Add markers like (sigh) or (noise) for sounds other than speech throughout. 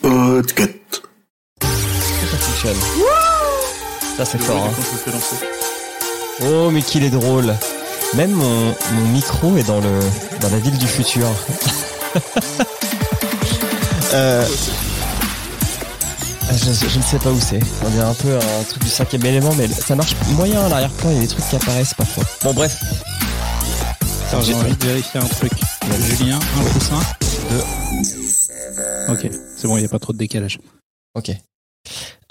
Podcast. Ça c'est fort. Hein. Oh mais qu'il est drôle. Même mon, mon micro est dans le dans la ville du futur. (laughs) euh, je, je ne sais pas où c'est. On dirait un peu un truc du cinquième élément, mais ça marche moyen à l'arrière-plan. Il y a des trucs qui apparaissent parfois. Bon bref. J'ai envie de vérifier un truc. Julien, un coussin. Deux. Ok, c'est bon, il n'y a pas trop de décalage. Ok.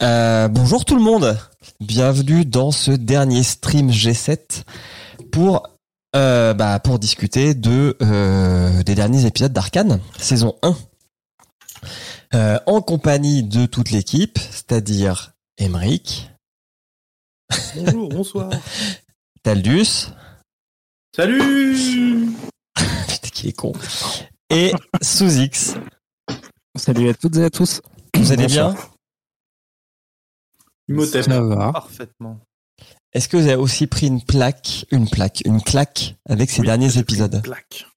Euh, bonjour tout le monde. Bienvenue dans ce dernier stream G7 pour euh, bah, pour discuter de euh, des derniers épisodes d'Arkane, saison 1. Euh, en compagnie de toute l'équipe, c'est-à-dire Emric. Bonjour, bonsoir. (laughs) Taldus. Salut (laughs) Putain, qui est con. Et Sous-X. Salut à toutes et à tous. Vous allez bien? Imhotep. Ça va. Parfaitement. Est-ce que vous avez aussi pris une plaque, une plaque, une claque avec ces Oui, derniers épisodes Une plaque.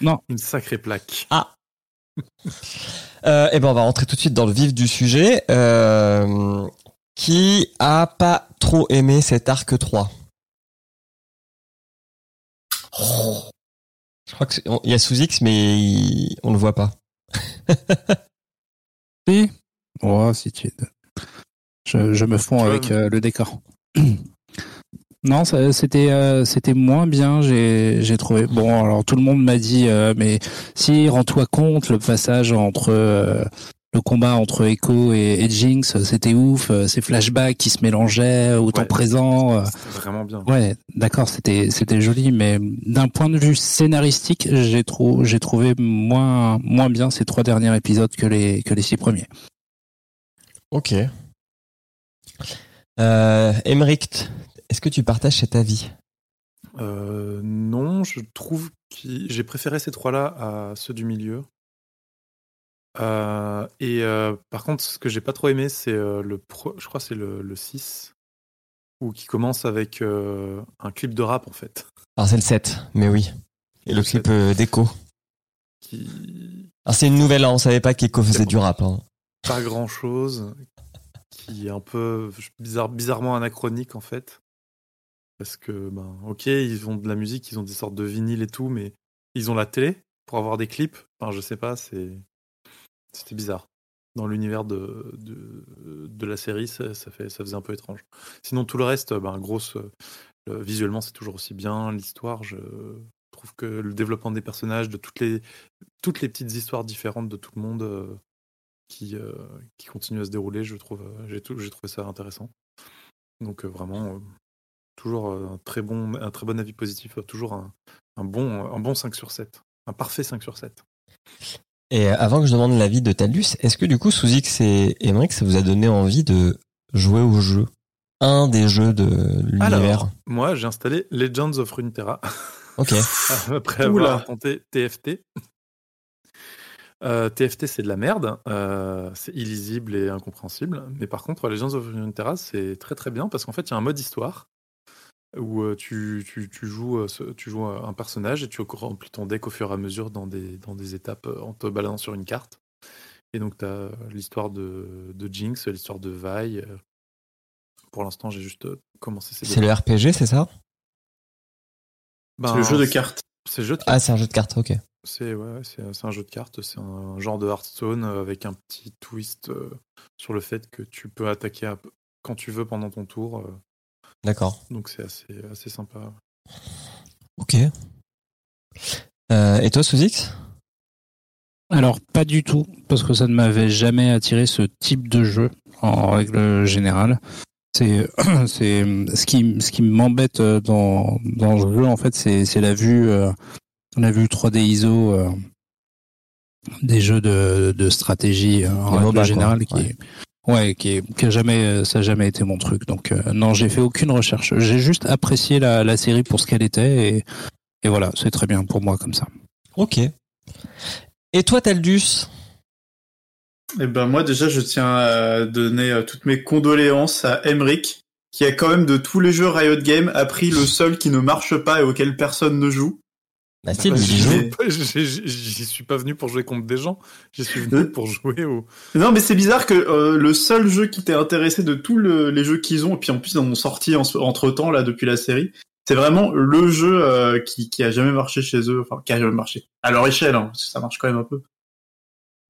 Non. Une sacrée plaque. (laughs) Euh, eh ben, on va rentrer tout de suite dans le vif du sujet. Euh, qui a pas trop aimé cet arc 3 Je crois qu'il y a sous-X, mais il- on le voit pas. (laughs) Si. Oh, si tu je, je me fonds avec euh, le décor. (clears throat) Non, c'était euh, c'était moins bien, j'ai j'ai trouvé. Bon, alors tout le monde m'a dit, euh, mais si rends-toi compte, le passage entre euh, le combat entre Echo et, et Jinx, c'était ouf. euh, Ces flashbacks qui se mélangeaient au temps présent. euh, C'était vraiment bien. Ouais, d'accord, c'était c'était joli, mais d'un point de vue scénaristique, j'ai trou- j'ai trouvé moins moins bien ces trois derniers épisodes que les que les six premiers. Ok. Euh, Emmerich, est-ce que tu partages cet avis? Euh, non, je trouve que j'ai préféré ces trois-là à ceux du milieu. Euh, et euh, par contre, ce que j'ai pas trop aimé, c'est euh, le pro- je crois c'est le, le 6, où qui commence avec un clip de rap en fait. Alors c'est le 7, mais oui. Et le Le clip 7. d'Echo. Qui Alors c'est une nouvelle, hein, on savait pas qu'Echo faisait du rap. hein. pas grand chose, qui est un peu bizarre, bizarrement anachronique en fait. Parce que, ben, ok, ils ont de la musique, ils ont des sortes de vinyles et tout, mais ils ont la télé pour avoir des clips. Enfin, je sais pas, c'est, c'était bizarre. Dans l'univers de, la série, ça, fait, faisait un peu étrange. Sinon, tout le reste, ben, grosse, euh, visuellement, c'est toujours aussi bien. L'histoire, je trouve que le développement des personnages, de toutes les, toutes petites histoires différentes de tout le monde, euh, qui, euh, qui continue à se dérouler. Je trouve, j'ai, trouvé ça intéressant. Donc vraiment, toujours un très bon, avis positif, toujours un, un bon, un bon 5 sur 7, un parfait 5 sur 7. Et euh, avant que je demande l'avis de Taldus, est-ce que du coup sous X et Emmerich, ça vous a donné envie de jouer au jeu? Un des jeux de l'univers Alors, moi, j'ai installé Legends of Runeterra Ok. (laughs) après Oula. avoir tenté TFT. Euh, TFT, c'est de la merde, euh, c'est illisible et incompréhensible. Mais par contre, Legends of Runeterra, c'est très très bien parce qu'en fait, il y a un mode histoire où euh, tu, tu, tu joues, euh, tu joues un personnage et tu remplis ton deck au fur et à mesure dans des, dans des étapes euh, en te baladant sur une carte. Et donc, tu as l'histoire de, de Jinx, l'histoire de Vi. Pour l'instant, j'ai juste commencé ces C'est le RPG, c'est ça? Ben, C'est le jeu de cartes. C'est le jeu de Ah, c'est un jeu de cartes, ok. C'est ouais, un jeu de cartes, c'est un genre de Hearthstone avec un petit twist euh, sur le fait que tu peux attaquer quand tu veux pendant ton tour. euh, D'accord. donc c'est assez, assez sympa. Ok. Euh, et toi, sous X Alors pas du tout, parce que ça ne m'avait jamais attiré ce type de jeu en règle générale. C'est (clears throat) c'est ce qui ce qui m'embête dans dans le jeu en fait, c'est c'est la vue euh, la vue 3D ISO euh, des jeux de de stratégie en Les règle MOBA, quoi. générale qui Ouais. est Ouais, qui, est, qui a jamais, euh, ça a jamais été mon truc. Donc euh, non, j'ai fait aucune recherche. J'ai juste apprécié la, la série pour ce qu'elle était et, et voilà, c'est très bien pour moi comme ça. Ok. Et toi, Taldus? Eh ben moi déjà je tiens à donner euh, toutes mes condoléances à Emric qui a quand même de tous les jeux Riot Games appris le seul qui ne marche pas et auquel personne ne joue. Bah si, Bah, (laughs) j'y suis pas venu pour jouer contre des gens. J'y suis venu pour jouer au. Non, mais c'est bizarre que euh, le seul jeu qui t'ait intéressé de tous le- les jeux qu'ils ont, et puis en plus ils en ont sorti entre temps là depuis la série, c'est vraiment le jeu euh, qui, qui a jamais marché chez eux, enfin qui a jamais marché à leur échelle, hein, parce que ça marche quand même un peu.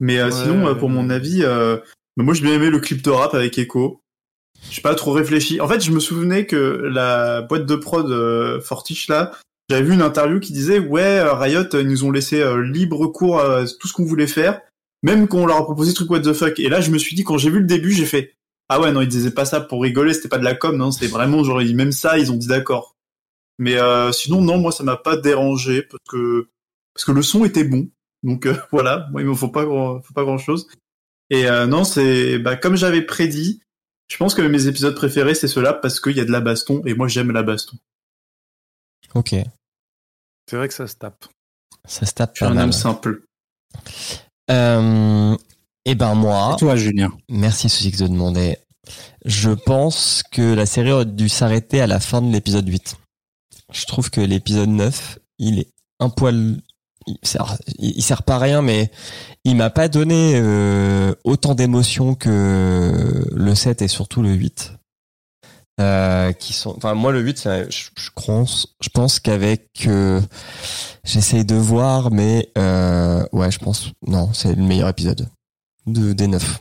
Mais euh, Ouais. sinon, euh, pour mon avis, euh, bah, moi j'ai bien aimé le clip de rap avec Echo. J'ai pas trop réfléchi. En fait, je me souvenais que la boîte de prod euh, Fortiche là, j'avais vu une interview qui disait ouais euh, Riot euh, ils nous ont laissé euh, libre cours à tout ce qu'on voulait faire, même quand on leur a proposé truc what the fuck. Et là, je me suis dit quand j'ai vu le début, j'ai fait ah ouais non ils disaient pas ça pour rigoler, c'était pas de la com, non, c'était vraiment genre même ça ils ont dit d'accord. Mais euh, sinon non moi ça m'a pas dérangé parce que parce que le son était bon. Donc euh, (laughs) voilà, moi il me faut pas grand, faut pas grand chose. Et euh, non c'est bah comme j'avais prédit, je pense que mes épisodes préférés c'est ceux-là parce qu'il y a de la baston et moi j'aime la baston. Ok, C'est vrai que ça se tape. ça se tape Je suis un mal. homme simple. Euh, et ben moi, Et toi, Julien merci Suzy de demander. Je pense que la série aurait dû s'arrêter à la fin de l'épisode 8. Je trouve que l'épisode 9, il est un poil... Il sert, il sert pas à rien, mais il m'a pas donné euh, autant d'émotions que le 7 et surtout le 8. Euh, qui sont, enfin moi le 8, c'est- je, je pense, je pense qu'avec, euh, j'essaye de voir, mais euh, ouais, je pense, non, c'est le meilleur épisode de des 9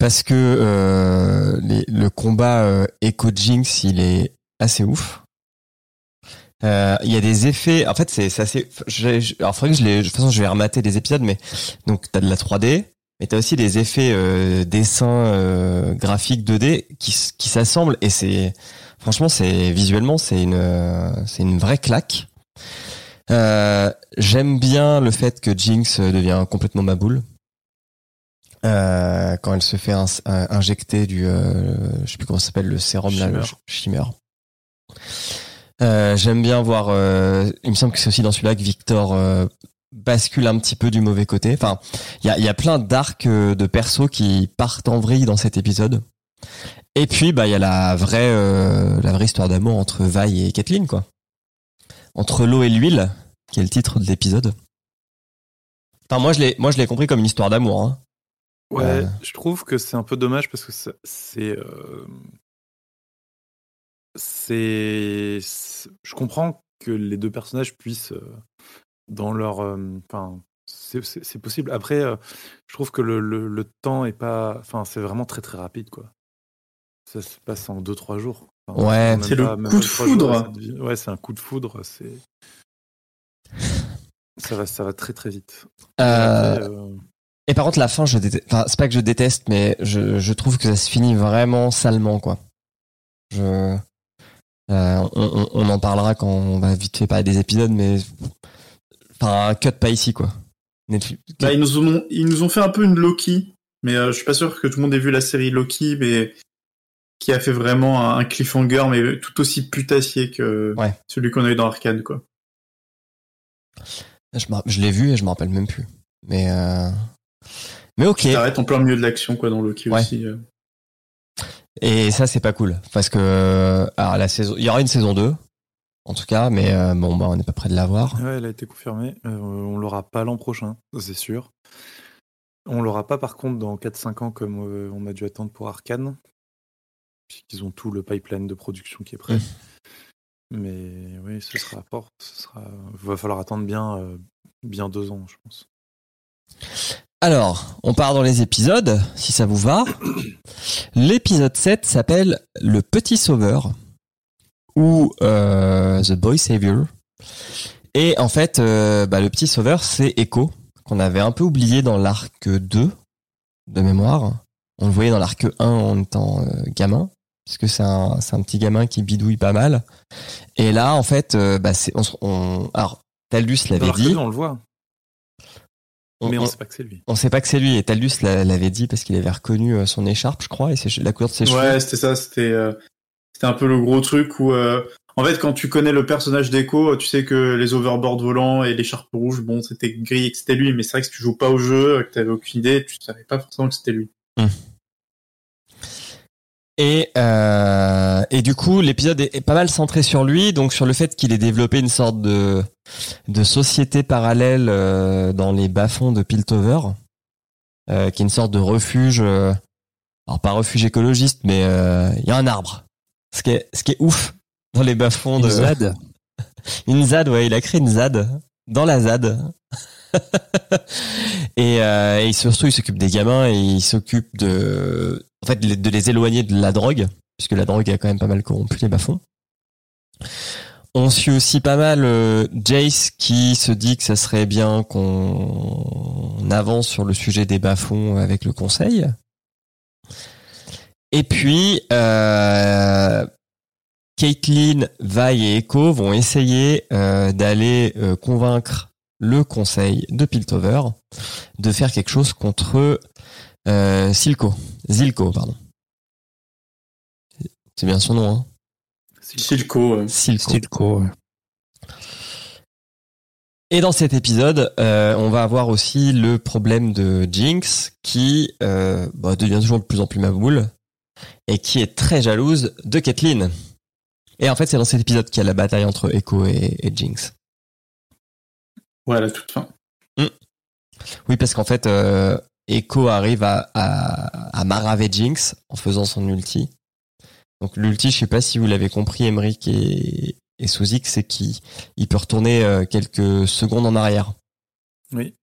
parce que euh, les- le combat euh, Echo Jinx il est assez ouf. Il y a des effets. En fait, c'est assez. Alors, faudrait que je les. De toute façon, je vais remater des épisodes, mais donc t'as de la 3D, mais t'as aussi des effets euh, dessins euh, graphiques 2D qui qui s'assemblent et c'est franchement c'est visuellement c'est une euh, c'est une vraie claque. Euh, J'aime bien le fait que Jinx devient complètement ma boule. Euh, quand elle se fait injecter du, euh, je sais plus comment s'appelle, le sérum là, le Shimmer. Euh, J'aime bien voir. euh, il me semble que c'est aussi dans celui-là que Victor euh, bascule un petit peu du mauvais côté. Enfin, il y a, y a plein d'arcs euh, de persos qui partent en vrille dans cet épisode. Et puis, bah, il y a la vraie, euh, la vraie histoire d'amour entre Vi et Kathleen, quoi. Entre l'eau et l'huile, qui est le titre de l'épisode. Enfin, moi, je l'ai, moi, je l'ai compris comme une histoire d'amour. Hein. Ouais, Euh. je trouve que c'est un peu dommage parce que c'est. euh, c'est. Je comprends que les deux personnages puissent, dans leur. Enfin, c'est- possible. Après, je trouve que le, le- le temps est pas. Enfin, c'est vraiment très très rapide, quoi. Ça se passe en 2-3 jours. Enfin, Ouais. C'est le coup de jours, foudre. Ouais, c'est un coup de foudre. C'est. Ça va, ça va très très vite. Euh, Après, euh, Et par contre, la fin, je déteste. Enfin, c'est pas que je déteste, mais je, je trouve que ça se finit vraiment salement, quoi. Je. euh, on, on- on en parlera quand on va vite fait parler des épisodes, mais. Enfin, cut pas ici, quoi. Netflix. Bah, ils nous ont ils nous ont fait un peu une Loki, mais euh, je suis pas sûr que tout le monde ait vu la série Loki, mais qui a fait vraiment un, cliffhanger, mais tout aussi putassier que Ouais. celui qu'on a eu dans Arcane, quoi. Je, je l'ai vu et je me rappelle même plus. Mais. Euh... Mais ok. T'arrêtes en plein milieu de l'action, quoi, dans Loki Ouais. aussi. euh. Et ça, c'est pas cool. Parce que. euh, Alors, la saison. Il y aura une saison 2. En tout cas, mais euh, bon, bah, on n'est pas près de l'avoir. Ouais, elle a été confirmée. Euh, on l'aura pas l'an prochain, c'est sûr. On l'aura pas par contre dans 4-5 ans comme euh, on a dû attendre pour Arkane. Puisqu'ils ont tout le pipeline de production qui est prêt. Mais oui, ce sera fort. Ce sera... va falloir attendre bien, euh, bien deux ans, je pense. Alors, on part dans les épisodes, si ça vous va. (coughs) L'épisode 7 s'appelle Le Petit Sauveur ou euh, The Boy Savior. Et en fait, euh, bah, le Petit Sauveur, c'est Echo, qu'on avait un peu oublié dans l'arc 2 de mémoire. On le voyait dans l'arc 1 en étant euh, gamin, puisque c'est un, c'est un petit gamin qui bidouille pas mal. Et là, en fait, euh, bah, c'est, on, on- alors, Taldus l'avait dit. on le voit, On- mais on on- sait pas que c'est lui. on sait pas que c'est lui et Taldus l'a- l'avait dit parce qu'il avait reconnu son écharpe, je crois, et la couleur de ses cheveux. Ouais, c'était ça, c'était euh, c'était un peu le gros truc où euh, en fait quand tu connais le personnage d'Echo, tu sais que les overboards volants et l'écharpe rouge, bon, c'était gris et que c'était lui, mais c'est vrai que si tu joues pas au jeu, que t'avais aucune idée, tu savais pas forcément que c'était lui. Et, euh, et du coup, l'épisode est, est pas mal centré sur lui, donc sur le fait qu'il ait développé une sorte de, de société parallèle euh, dans les bas-fonds de Piltover, euh, qui est une sorte de refuge, euh, alors pas refuge écologiste, mais euh, il y a un arbre. Ce qui est, ce qui est ouf dans les bas-fonds Une de... ZAD. (laughs) Une ZAD, ouais, il a créé une ZAD dans la ZAD. (laughs) et, euh, et surtout, il s'occupe des gamins et il s'occupe de, en fait, de les éloigner de la drogue, puisque la drogue a quand même pas mal corrompu les bas-fonds. On suit aussi pas mal euh, Jace qui se dit que ça serait bien qu'on avance sur le sujet des bas-fonds avec le conseil. Et puis, euh, Caitlyn, Vi et Echo vont essayer euh, d'aller euh, convaincre le conseil de Piltover de faire quelque chose contre euh, Silco. Zilko, pardon. C'est bien son nom, hein Silco. ouais. Silco. Ouais. Et dans cet épisode, euh, on va avoir aussi le problème de Jinx qui euh, bah, devient toujours de plus en plus maboule et qui est très jalouse de Caitlyn. Et en fait, c'est dans cet épisode qu'il y a la bataille entre Echo et, et Jinx. Ouais, à la toute fin. Oui, parce qu'en fait, euh, Echo arrive à, à, à maraver Jinx en faisant son ulti. Donc l'ulti, je sais pas si vous l'avez compris, Emric et, et Suzik, c'est qu'il il peut retourner euh, quelques secondes en arrière. Oui.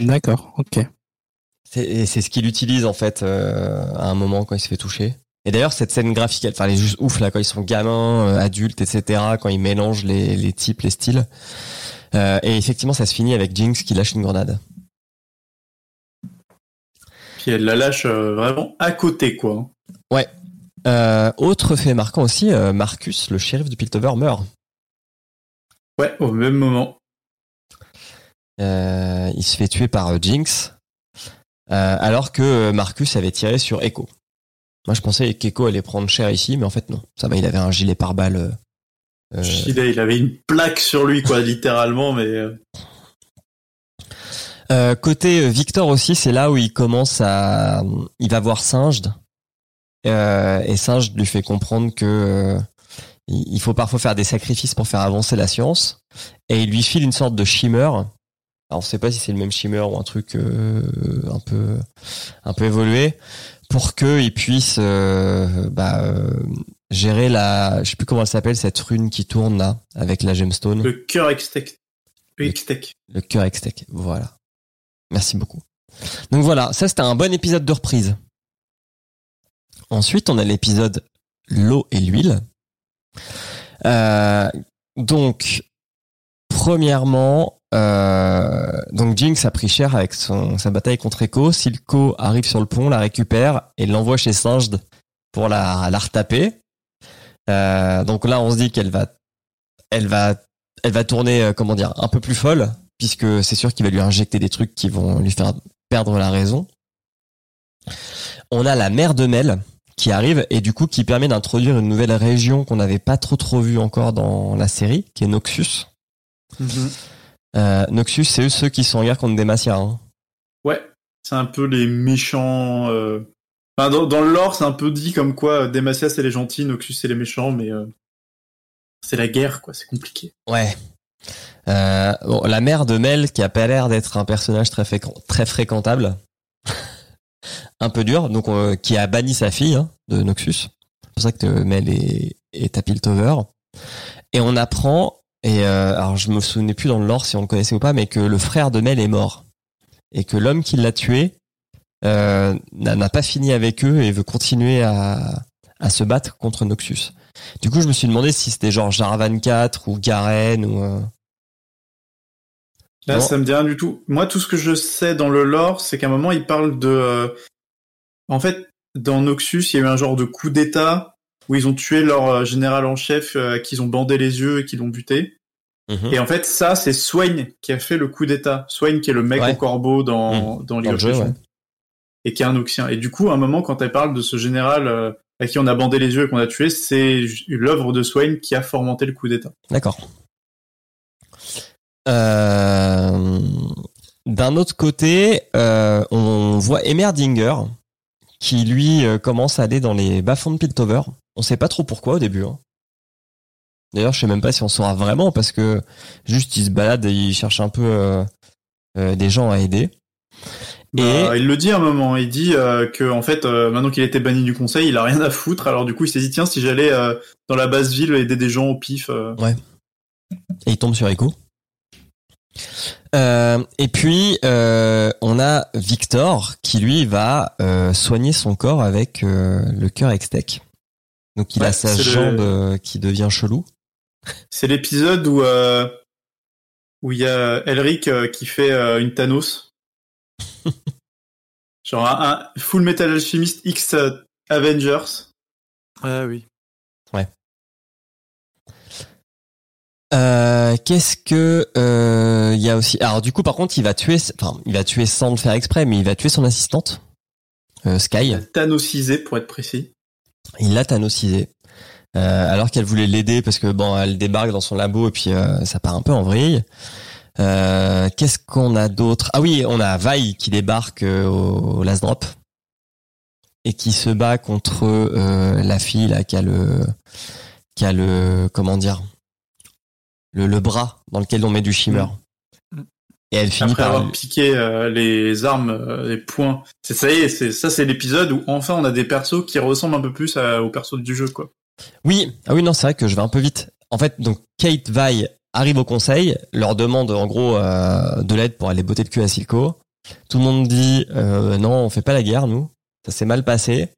D'accord, ok. C'est et c'est ce qu'il utilise en fait euh, à un moment quand il se fait toucher. Et d'ailleurs cette scène graphique, elle, enfin, elle est juste ouf là quand ils sont gamins, euh, adultes, etc. Quand ils mélangent les, les types, les styles. Euh, et effectivement, ça se finit avec Jinx qui lâche une grenade. Puis elle la lâche euh, vraiment à côté, quoi. Euh, autre fait marquant aussi, Marcus, le shérif de Piltover, meurt. Ouais, au même moment. Euh, il se fait tuer par Jinx, alors que euh, Marcus avait tiré sur Echo. Moi, je pensais qu'Echo allait prendre cher ici, mais en fait non. Ça va, il avait un gilet pare-balles. euh, euh, Il, avait une plaque sur lui, quoi, (laughs) littéralement, mais euh, Euh, côté euh, Victor aussi, c'est là où il commence à, il va voir Singed, euh, et Singed lui fait comprendre que euh, il faut parfois faire des sacrifices pour faire avancer la science, et il lui file une sorte de shimmer. Alors on sait pas si c'est le même shimmer ou un truc euh, un peu un peu évolué pour que il puisse euh, bah, euh, gérer la, je sais plus comment elle s'appelle cette rune qui tourne là avec la gemstone. le cœur extec. Le extec. Le cœur extec. Voilà. Merci beaucoup. Donc voilà, ça c'était un bon épisode de reprise. Ensuite, on a l'épisode l'eau et l'huile. Euh, donc, premièrement, euh, donc Jinx a pris cher avec son, sa bataille contre Echo. Silco arrive sur le pont, la récupère et l'envoie chez Singed pour la, la retaper. Euh, donc là, on se dit qu'elle va, elle va, elle va tourner, euh, comment dire, un peu plus folle, puisque c'est sûr qu'il va lui injecter des trucs qui vont lui faire perdre la raison. On a la mère de Mel qui arrive et du coup qui permet d'introduire une nouvelle région qu'on n'avait pas trop trop vue encore dans la série, qui est Noxus. Euh, Noxus, c'est eux ceux qui sont en guerre contre Demacia. Hein. Ouais, c'est un peu les méchants. euh, Enfin, dans, dans le lore, c'est un peu dit comme quoi euh, Demacia c'est les gentils, Noxus c'est les méchants, mais euh, c'est la guerre, quoi. C'est compliqué. Ouais. Euh, bon, la mère de Mel, qui a pas l'air d'être un personnage très, très fréquentable, (laughs) un peu dur, donc euh, qui a banni sa fille hein, de Noxus. C'est pour ça que Mel est, est à Piltover. Et on apprend, et euh, alors je me souvenais plus dans le lore si on le connaissait ou pas, mais que le frère de Mel est mort. Et que l'homme qui l'a tué euh, n'a pas fini avec eux et veut continuer à, à se battre contre Noxus. Du coup, je me suis demandé si c'était genre Jarvan 4 ou Garen ou... euh, Là, ça me dit rien du tout. Moi, tout ce que je sais dans le lore, c'est qu'à un moment, il parle de. euh, En fait, dans Noxus, il y a eu un genre de coup d'état où ils ont tué leur euh, général en chef, euh, à qui ils ont bandé les yeux et qui l'ont buté. Mhm. Et en fait, ça, c'est Swain qui a fait le coup d'état. Swain, qui est le mec Ouais. au corbeau dans, dans League Dans le of jeu, Legends. ouais. Et qui est un Oxien. Et du coup, à un moment, quand elle parle de ce général euh, à qui on a bandé les yeux et qu'on a tué, c'est l'œuvre de Swain qui a fomenté le coup d'état. D'accord. Euh, D'un autre côté, euh, on voit Emerdinger, qui lui commence à aller dans les bas-fonds de Piltover. On sait pas trop pourquoi au début. Hein. D'ailleurs, je sais même pas si on saura vraiment parce que juste il se balade et il cherche un peu euh, euh, des gens à aider. Bah, il le dit à un moment, il dit euh, que en fait maintenant qu'il était banni du conseil, il a rien à foutre. Alors du coup, il s'est dit tiens si j'allais dans la basse ville aider des gens au pif. euh. Et il tombe sur Echo. Et puis on a Victor qui lui va soigner son corps avec le cœur extec. Donc il Ouais, a sa le- jambe euh, qui devient chelou. C'est l'épisode où euh, où il y a Elric euh, qui fait euh, une Thanos. (laughs) Genre un, un Full Metal Alchemist X Avengers. Ah oui. Euh, Qu'est-ce que euh, il y a aussi Alors du coup par contre il va tuer, enfin il va tuer sans le faire exprès, mais il va tuer son assistante euh, Sky. Thanosisé pour être précis. Il l'a thanosisé. Euh, alors qu'elle voulait l'aider parce que bon, elle débarque dans son labo et puis euh, ça part un peu en vrille. Euh, Qu'est-ce qu'on a d'autre? Ah oui, on a Vi qui débarque euh, au, Last Drop et qui se bat contre la fille là qui a le qui a le comment dire? Le, le bras dans lequel on met du shimmer. Mm. Et elle finit Après par avoir piqué euh, les armes, euh, les points. C'est ça y est, c'est ça c'est l'épisode où enfin on a des persos qui ressemblent un peu plus à- aux persos du jeu quoi. Oui, ah oui, non, c'est vrai que je vais un peu vite. En fait, donc Kate Vi arrive au conseil, leur demande en gros euh, de l'aide pour aller botter le cul à Silco. Tout le monde dit euh, non, on fait pas la guerre, nous. Ça s'est mal passé.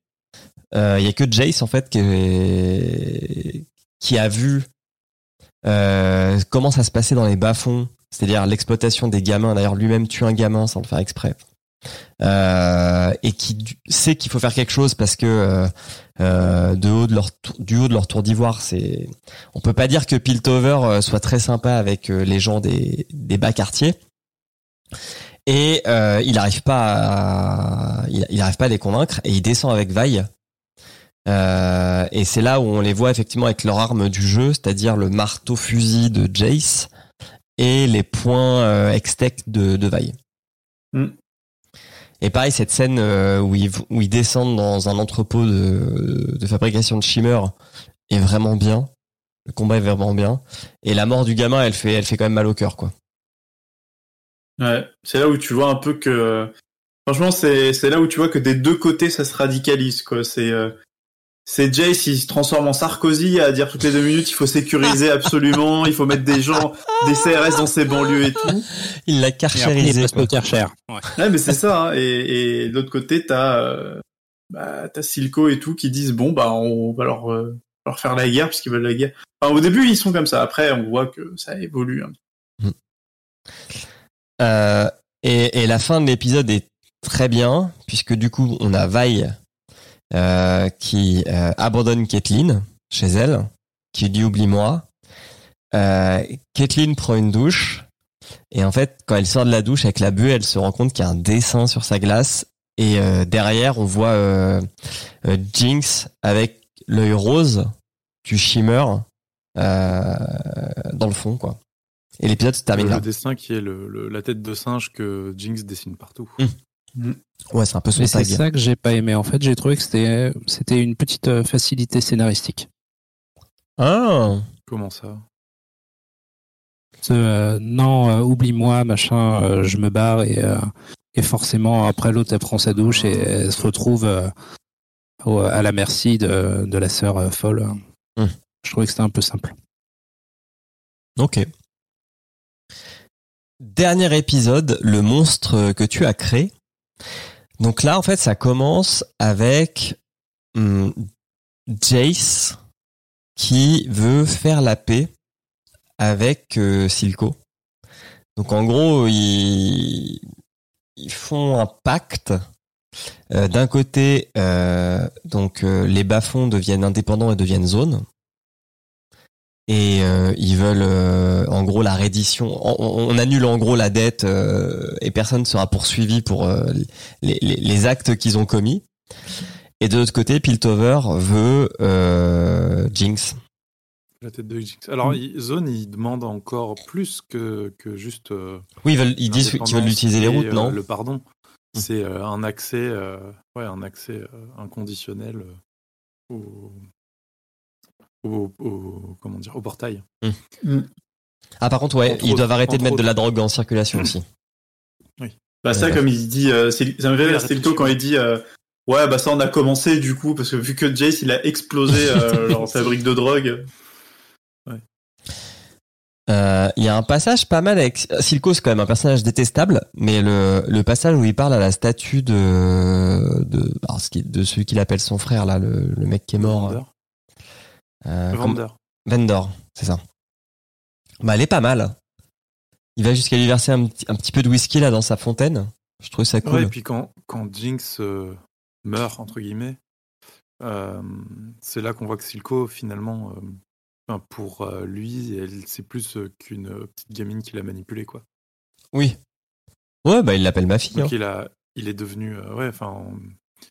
Il y a que Jace en fait qui, est- qui a vu euh, comment ça se passait dans les bas-fonds, c'est-à-dire l'exploitation des gamins. D'ailleurs, lui-même tue un gamin sans le faire exprès. Euh, et qui sait qu'il faut faire quelque chose parce que euh, euh, de haut de leur du haut de leur tour d'ivoire, c'est on peut pas dire que Piltover euh, soit très sympa avec euh, les gens des, des bas quartiers. Et euh, il arrive pas à, il, arrive pas à les convaincre et il descend avec. Euh, et c'est là où on les voit effectivement avec leur arme du jeu, c'est-à-dire le marteau fusil de Jace et les points euh, extec de, de Vi. Mm. Et pareil, cette scène euh, où, ils, où ils descendent dans un entrepôt de, de fabrication de shimmer est vraiment bien. Le combat est vraiment bien. Et la mort du gamin, elle fait, elle fait quand même mal au cœur, quoi. Ouais, c'est là où tu vois un peu que franchement c'est c'est là où tu vois que des deux côtés ça se radicalise quoi. C'est euh, c'est Jace il se transforme en Sarkozy à dire toutes les deux minutes il faut sécuriser absolument, il faut mettre des gens des CRS dans ses banlieues et tout. Il l'a après, il carchérisé, passe Karcher. Ouais. Ouais mais c'est ça hein. et, et de l'autre côté t'as euh, bah t'as Silco et tout qui disent bon bah on va leur euh, leur faire la guerre puisqu'ils veulent la guerre. Enfin, au début ils sont comme ça, après on voit que ça évolue. hein. Euh, et, et la fin de l'épisode est très bien, puisque du coup, on a Vi euh, qui euh, abandonne Kathleen chez elle, qui dit oublie-moi. Euh, Kathleen prend une douche, et en fait, quand elle sort de la douche avec la buée, elle se rend compte qu'il y a un dessin sur sa glace, et euh, derrière, on voit Jinx avec l'œil rose du shimmer dans le fond, quoi. Et l'épisode se termine Le, là. le dessin qui est le, le- la tête de singe que Jinx dessine partout. Ouais, c'est un peu son Mais c'est ça que j'ai pas aimé. En fait, j'ai trouvé que c'était c'était une petite euh, facilité scénaristique. Ah, Comment ça? Ce, euh, non, euh, oublie-moi, machin, euh, je me barre et, euh, et forcément après l'autre elle prend sa douche et elle se retrouve euh, au- à la merci de, de la sœur euh, folle. Hmm. Je trouvais que c'était un peu simple. ok. Dernier épisode, le monstre que tu as créé. Donc là, en fait, ça commence avec hum, Jace qui veut faire la paix avec euh, Silco. Donc en gros, ils, font un pacte. Euh, D'un côté, euh, donc les bas-fonds deviennent indépendants et deviennent zone. Et euh, ils veulent euh, en gros la reddition. On, annule en gros la dette euh, et personne ne sera poursuivi pour les, les- les actes qu'ils ont commis. Et de l'autre côté, Piltover veut Jinx. La tête de Jinx. Alors, il- Zone, il demande encore plus que, que juste. Oui, ils, veulent, ils disent qu'ils veulent utiliser les routes, non Le pardon. c'est euh, un accès, ouais, un accès inconditionnel au, au, au- comment dire, au portail. Ah, par contre, ouais, Entre ils autres, doivent arrêter de mettre de la drogue en circulation aussi. Bah ça, comme il dit, euh, c'est- ça me fait Oui, rire la Stilto quand il dit euh, ouais bah ça on a commencé du coup parce que vu que Jace il a explosé euh, (laughs) dans sa brique de drogue. Euh, Il y a un passage pas mal avec Silco, c'est quand même un personnage détestable, mais le, le passage où il parle à la statue de de, alors, ce qui- de celui qu'il appelle son frère là, le, le mec qui est mort. Euh, comment- Vendeur. Vendor, c'est ça. Bah, elle est pas mal. Il va jusqu'à lui verser un, petit- un petit peu de whisky là dans sa fontaine. Je trouve ça cool. Ouais, et puis quand, quand Jinx euh, meurt, entre guillemets, euh, c'est là qu'on voit que Silco, finalement, euh, pour lui, elle, c'est plus qu'une petite gamine qui l'a manipulée, quoi. Oui. Ouais, bah il l'appelle ma fille. Donc hein. il, a, il est devenu. ouais, enfin.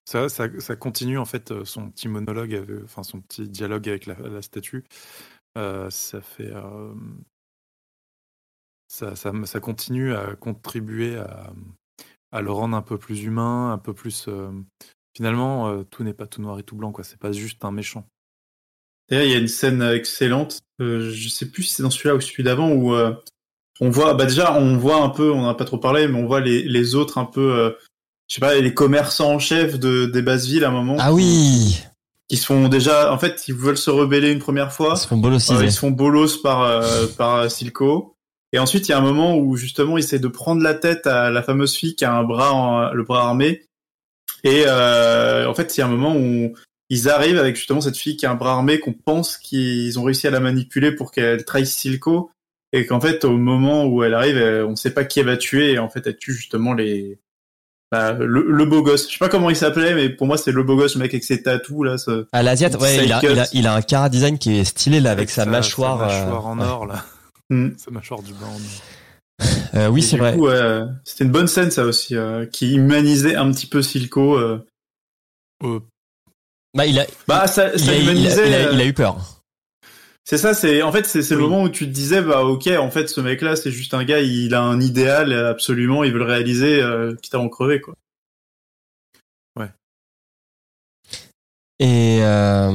Ça, ça, ça continue, en fait, euh, son petit monologue, avec- enfin, son petit dialogue avec la, statue. Euh, ça fait. euh, ça, ça, continue à contribuer à, le rendre un peu plus humain, un peu plus. euh, finalement, euh, tout n'est pas tout noir et tout blanc, quoi. C'est pas juste un méchant. D'ailleurs il y a une scène excellente, euh, je sais plus si c'est dans celui-là ou celui d'avant où euh, on voit bah déjà on voit un peu, on en a pas trop parlé, mais on voit les, autres un peu, euh, je sais pas les commerçants en chef de des basses villes à un moment. Ah oui Qui se font déjà, en fait ils veulent se rebeller une première fois. Ils se font. Euh, ils se font bolos par euh, par Silco. Et ensuite, il y a un moment où justement, il essaie de prendre la tête à la fameuse fille qui a un bras, en- le bras armé. Et euh, en fait, il y a un moment où ils arrivent avec justement cette fille qui a un bras armé, qu'on pense qu'ils ont réussi à la manipuler pour qu'elle trahisse Silco. Et qu'en fait, au moment où elle arrive, on ne sait pas qui elle va tuer. Et en fait, elle tue justement les bah, le, le beau gosse. Je sais pas comment il s'appelait, mais pour moi, c'est le beau gosse, le mec avec ses tatous là. ce- Ah, l'Asiate, ouais, il a, Side il, a, cut. il a un cara design qui est stylé là avec, sa, mâchoire. Sa euh, mâchoire en ouais. or, là. Hmm. (laughs) Sa mâchoire du bas en or. Euh, oui, c'est vrai. c'était une bonne scène ça aussi, euh, qui humanisait un petit peu Silco. euh. Euh, Bah, il a, Bah ça, il ça a, il a- humanisait. il a- il a eu peur. C'est ça, c'est en fait c'est c'est le Oui. moment où tu te disais bah ok en fait ce mec là c'est juste un gars il a un idéal absolument il veut le réaliser euh, quitte à en crever quoi. Et euh,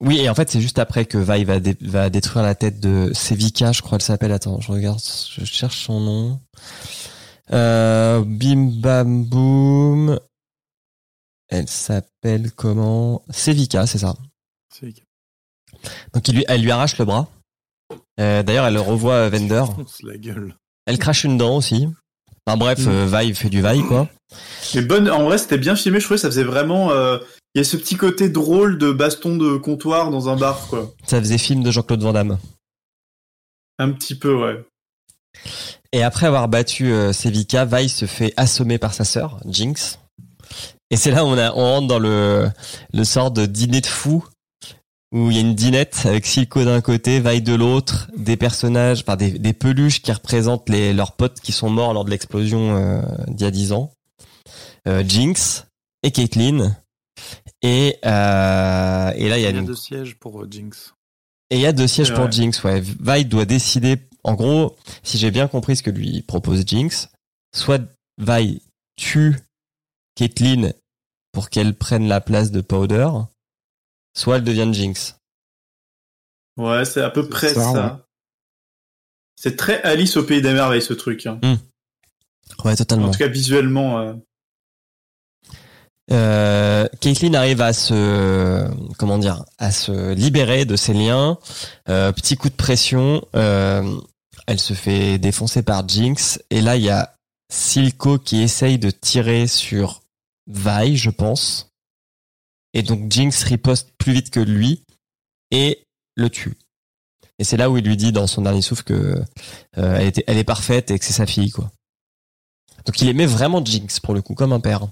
oui, et en fait, c'est juste après que Vi va, dé- va détruire la tête de Sevika, je crois qu'elle s'appelle. Attends, je regarde, je cherche son nom. Euh, bim bam boum. Elle s'appelle comment? Sevika, c'est ça. c'est Donc il lui, elle lui arrache le bras. Euh, D'ailleurs, elle revoit Vender. (laughs) fonce la gueule. Elle crache une dent aussi. Enfin bref, Mm. euh, Vi fait du Vi quoi. Mais bonne en vrai c'était bien filmé je trouvais ça faisait vraiment euh, il y a ce petit côté drôle de baston de comptoir dans un bar quoi. Ça faisait film de Jean-Claude Van Damme. Un petit peu ouais. Et après avoir battu euh, Sevika, Vi se fait assommer par sa sœur, Jinx. Et c'est là où on, a, on rentre dans le, le sort de dîner de fou, où il y a une dinette avec Silco d'un côté, Vi de l'autre, des personnages, enfin des, des peluches qui représentent les, leurs potes qui sont morts lors de l'explosion euh, d'il y a 10 ans. Euh, Jinx et Caitlyn. Et, euh, et là, il y a, Il y a une deux sièges pour euh, Jinx. et il y a deux sièges pour. Jinx, ouais. Vi doit décider, en gros, si j'ai bien compris ce que lui propose Jinx, soit Vi tue Caitlyn pour qu'elle prenne la place de Powder, soit elle devient Jinx. Ouais c'est à peu près ça, ça. ouais. C'est très Alice au pays des merveilles ce truc. hein. Ouais, totalement. En tout cas visuellement. euh, Euh, Caitlyn arrive à se, comment dire, à se libérer de ses liens. Euh, petit coup de pression, euh, elle se fait défoncer par Jinx. Et là, il y a Silco qui essaye de tirer sur Vi, je pense. Et donc Jinx riposte plus vite que lui et le tue. Et c'est là où il lui dit dans son dernier souffle que euh, elle, était, elle est parfaite et que c'est sa fille, quoi. Donc il aimait vraiment Jinx pour le coup, comme un père.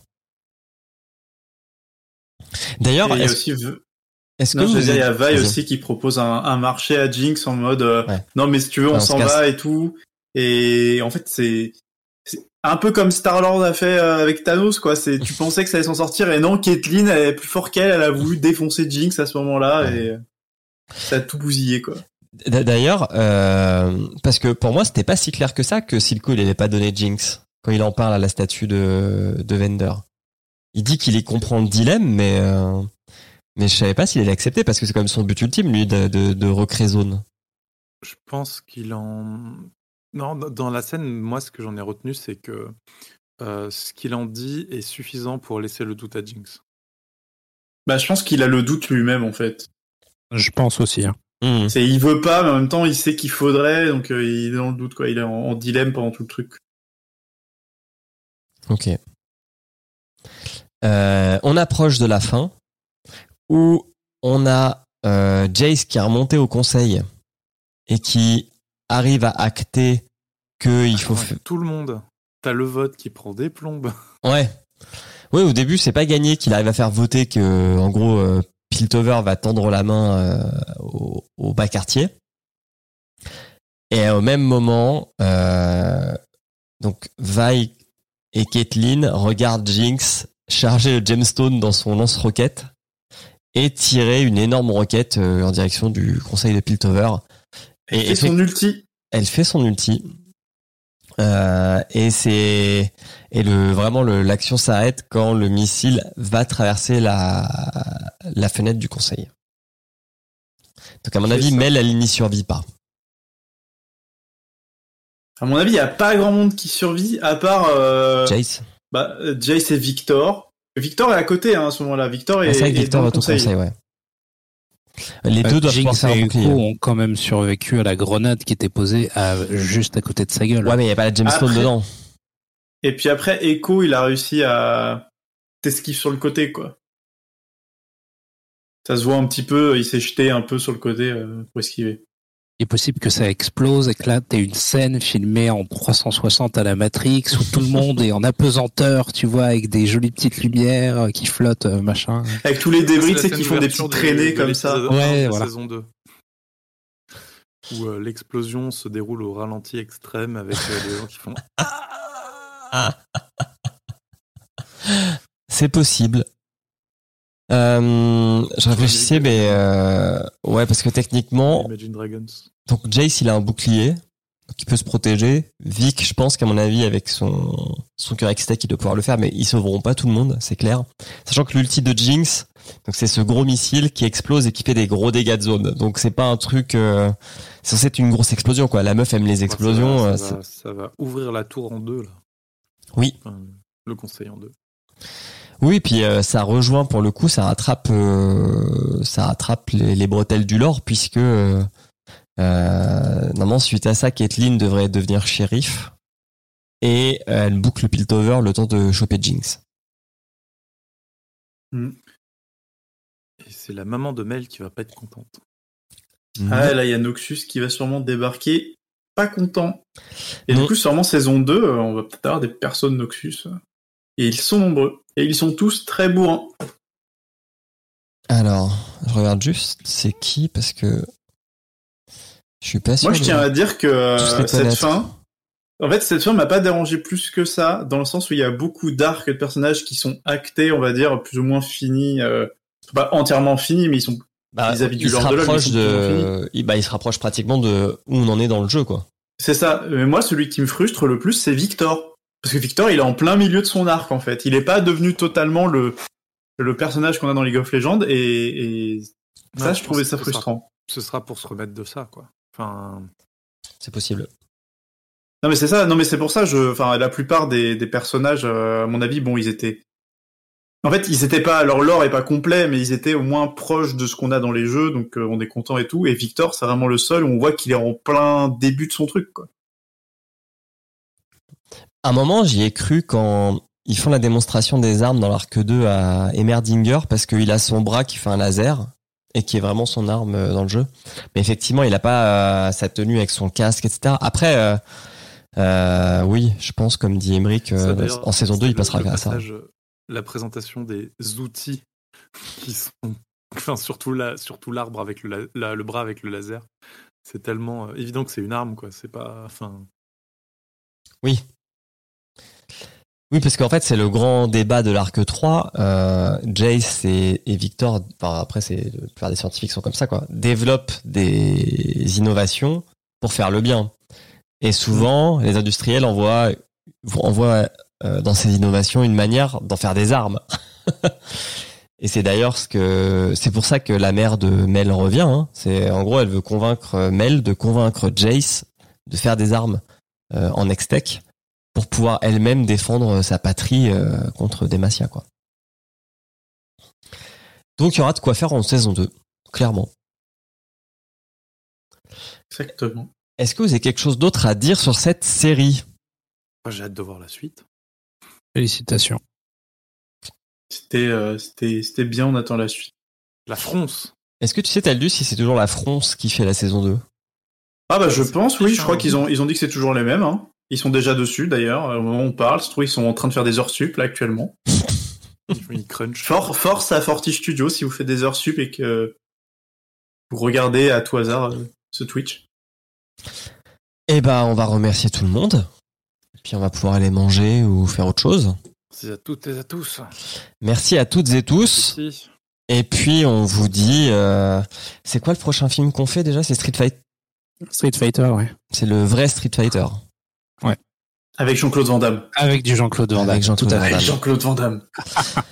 D'ailleurs, et il y a est-ce aussi est-ce que vous dire, il y a Vi aussi qui propose un, un marché à Jinx en mode euh, Ouais. non mais si tu veux on on se s'en va et tout et en fait c'est un peu comme Star Lord a fait euh, avec Thanos quoi c'est tu pensais que ça allait s'en sortir et non Caitlyn elle est plus fort qu'elle elle a voulu défoncer Jinx à ce moment-là et euh, ça a tout bousillé quoi D'ailleurs, euh, parce que pour moi, c'était pas si clair que ça que Silco il allait pas donner Jinx. quand il en parle à la statue de, de Vender. Il dit qu'il y comprend le dilemme, mais euh, mais je savais pas s'il allait accepter parce que c'est quand même son but ultime, lui, de, de, de recréer zone. Je pense qu'il en. Non, dans la scène, moi, ce que j'en ai retenu, c'est que euh, ce qu'il en dit est suffisant pour laisser le doute à Jinx. Bah, je pense qu'il a le doute lui-même, en fait. Je pense aussi. Hein. Hmm. C'est, il veut pas, mais en même temps, il sait qu'il faudrait, donc euh, il est dans le doute, quoi. Il est en, en dilemme pendant tout le truc. Ok. Euh, on approche de la fin où on a euh, Jace qui est remonté au conseil et qui arrive à acter que il faut. Ouais, fa- Tout le monde. T'as le vote qui prend des plombes. (laughs) Ouais. Oui, au début, c'est pas gagné qu'il arrive à faire voter que, en gros, euh, Piltover va tendre la main euh, au, au bas quartier. Et au même moment, euh, donc Vi et Caitlyn regardent Jinx charger le gemstone dans son lance-roquette et tirer une énorme roquette en direction du conseil de Piltover. Et, Et son ulti. Elle fait son ulti. Euh, et c'est et le vraiment le- l'action s'arrête quand le missile va traverser la la fenêtre du conseil. Donc à mon avis, ça. Mel elle n'y survit pas. À mon avis, il y a pas grand monde qui survit, à part euh, Jace, bah, Jace et Victor. Victor est à côté hein, à ce moment-là. Victor est, Ah, c'est vrai que est Victor le au conseil. conseil, ouais. Les Bah, deux doivent Jinx et bouclier. Echo ont quand même survécu à la grenade qui était posée à, juste à côté de sa gueule. Ouais, mais il n'y a pas la gemstone Après- dedans. Et puis après, Echo, il a réussi à t'esquive sur le côté, quoi. Ça se voit un petit peu, il s'est jeté un peu sur le côté euh, pour esquiver. Il est possible que ça explose et que là, t'aies une scène filmée en 360 à la Matrix où tout le monde est en apesanteur, tu vois, avec des jolies petites lumières qui flottent, euh, machin. Avec tous les débris, tu C'est sais, qui font des petites traînées de comme ça. Ouais, voilà. saison 2. Où euh, l'explosion se déroule au ralenti extrême avec euh, des gens qui font C'est possible. Euh, je réfléchissais, mais euh, ouais, parce que techniquement, Imagine Dragons. Donc Jace, il a un bouclier qui peut se protéger. Vic, je pense qu'à mon avis, avec son son cœur extec, il doit pouvoir le faire, mais ils sauveront pas tout le monde, c'est clair. Sachant que l'ulti de Jinx, donc c'est ce gros missile qui explose et qui fait des gros dégâts de zone. Donc c'est pas un truc, euh, c'est censé être une grosse explosion quoi. La meuf aime les explosions. Ça euh, va, c'est- ça, va, ça va ouvrir la tour en deux là. Oui. Enfin, le conseil en deux. Oui, puis euh, ça rejoint pour le coup, ça rattrape, euh, ça rattrape les, les bretelles du lore puisque euh, euh, normalement suite à ça, Caitlyn devrait devenir shérif et euh, elle boucle Piltover le temps de choper Jinx. Et c'est la maman de Mel qui va pas être contente. Ah, là, il y a Noxus qui va sûrement débarquer, pas content. Et Non. du coup, sûrement saison 2, euh, on va peut-être avoir des personnes Noxus. Et ils sont nombreux. Et ils sont tous très bourrins. Alors, je regarde juste, c'est qui parce que je suis pas sûr. Moi, je de- tiens à dire que euh, cette fin, en fait, cette fin m'a pas dérangé plus que ça, dans le sens où il y a beaucoup d'arcs de personnages qui sont actés, on va dire, plus ou moins finis. Euh, pas entièrement finis, mais ils sont Bah, vis-à-vis du de LoL, rapproche ils de, il, bah, il se rapproche pratiquement de où on en est dans le jeu quoi. C'est ça. Mais moi, celui qui me frustre le plus, c'est Victor. Parce que Victor, il est en plein milieu de son arc, en fait. Il est pas devenu totalement le, le personnage qu'on a dans League of Legends, et, et ça, Ouais, je trouvais ça ce sera- frustrant. Ce sera pour se remettre de ça, quoi. Enfin, C'est possible. Non, mais c'est ça. Non, mais c'est pour ça, je, enfin, la plupart des, des personnages, euh, à mon avis, bon, ils étaient, en fait, ils étaient pas, leur lore est pas complet, mais ils étaient au moins proches de ce qu'on a dans les jeux, donc euh, on est content et tout. Et Victor, c'est vraiment le seul où on voit qu'il est en plein début de son truc, quoi. À un moment, j'y ai cru quand ils font la démonstration des armes dans l'arc 2 à Emerdinger parce qu'il a son bras qui fait un laser et qui est vraiment son arme euh, dans le jeu. Mais effectivement, il a pas euh, sa tenue avec son casque, etc. Après, euh, euh, oui, je pense, comme dit Emmerich, en saison 2, c'est il passera le à ça. passage, La présentation des outils (laughs) qui sont, enfin, surtout l'arbre avec le, la- le bras avec le laser. C'est tellement évident que c'est une arme, quoi. C'est pas, enfin, Oui. Oui, parce qu'en fait, c'est le grand débat de l'arc 3. Euh, Jace et, et Victor, enfin après, c'est la plupart des scientifiques sont comme ça, quoi, développent des innovations pour faire le bien. Et souvent, les industriels envoient envoie euh, dans ses innovations une manière d'en faire des armes. (laughs) Et c'est d'ailleurs ce que c'est pour ça que la mère de Mel revient. Hein. C'est en gros, elle veut convaincre Mel de convaincre Jace de faire des armes euh, en Extech pour pouvoir elle-même défendre sa patrie euh, contre Demacia, quoi. Donc il y aura de quoi faire en saison 2, clairement. Exactement. Est-ce que vous avez quelque chose d'autre à dire sur cette série? J'ai hâte de voir la suite. Félicitations. C'était, euh, c'était, c'était bien, on attend la suite. La France. Est-ce que tu sais, Taldus, si c'est toujours la France qui fait la saison 2 Ah bah je pense, oui, je crois hein. qu'ils ont, ils ont dit que c'est toujours les mêmes. Hein. Ils sont déjà dessus d'ailleurs, au moment où on parle. Se trouve, ils sont en train de faire des heures sup là actuellement. (laughs) Ils crunch. For- force à Forti Studio si vous faites des heures sup et que vous regardez à tout hasard euh, ce Twitch. Eh ben, on va remercier tout le monde. Puis on va pouvoir aller manger ou faire autre chose. Merci à toutes et à tous. Merci à toutes et tous. Merci. Et puis on vous dit, euh, c'est quoi le prochain film qu'on fait déjà? C'est Street Fighter. Street Fighter, ouais. C'est le vrai Street Fighter. Avec Jean-Claude Van Damme. Avec du Jean-Claude Van Damme. Avec Jean-Claude tout à Van fait. Damme. Avec Jean-Claude Van Damme. (laughs)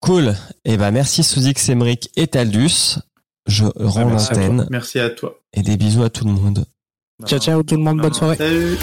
Cool. Et ben merci Souzix, Semric et Taldus. Je rends l'antenne Merci à toi. et des bisous à tout le monde. Ciao, ciao tout le monde, bonne soirée. Salut.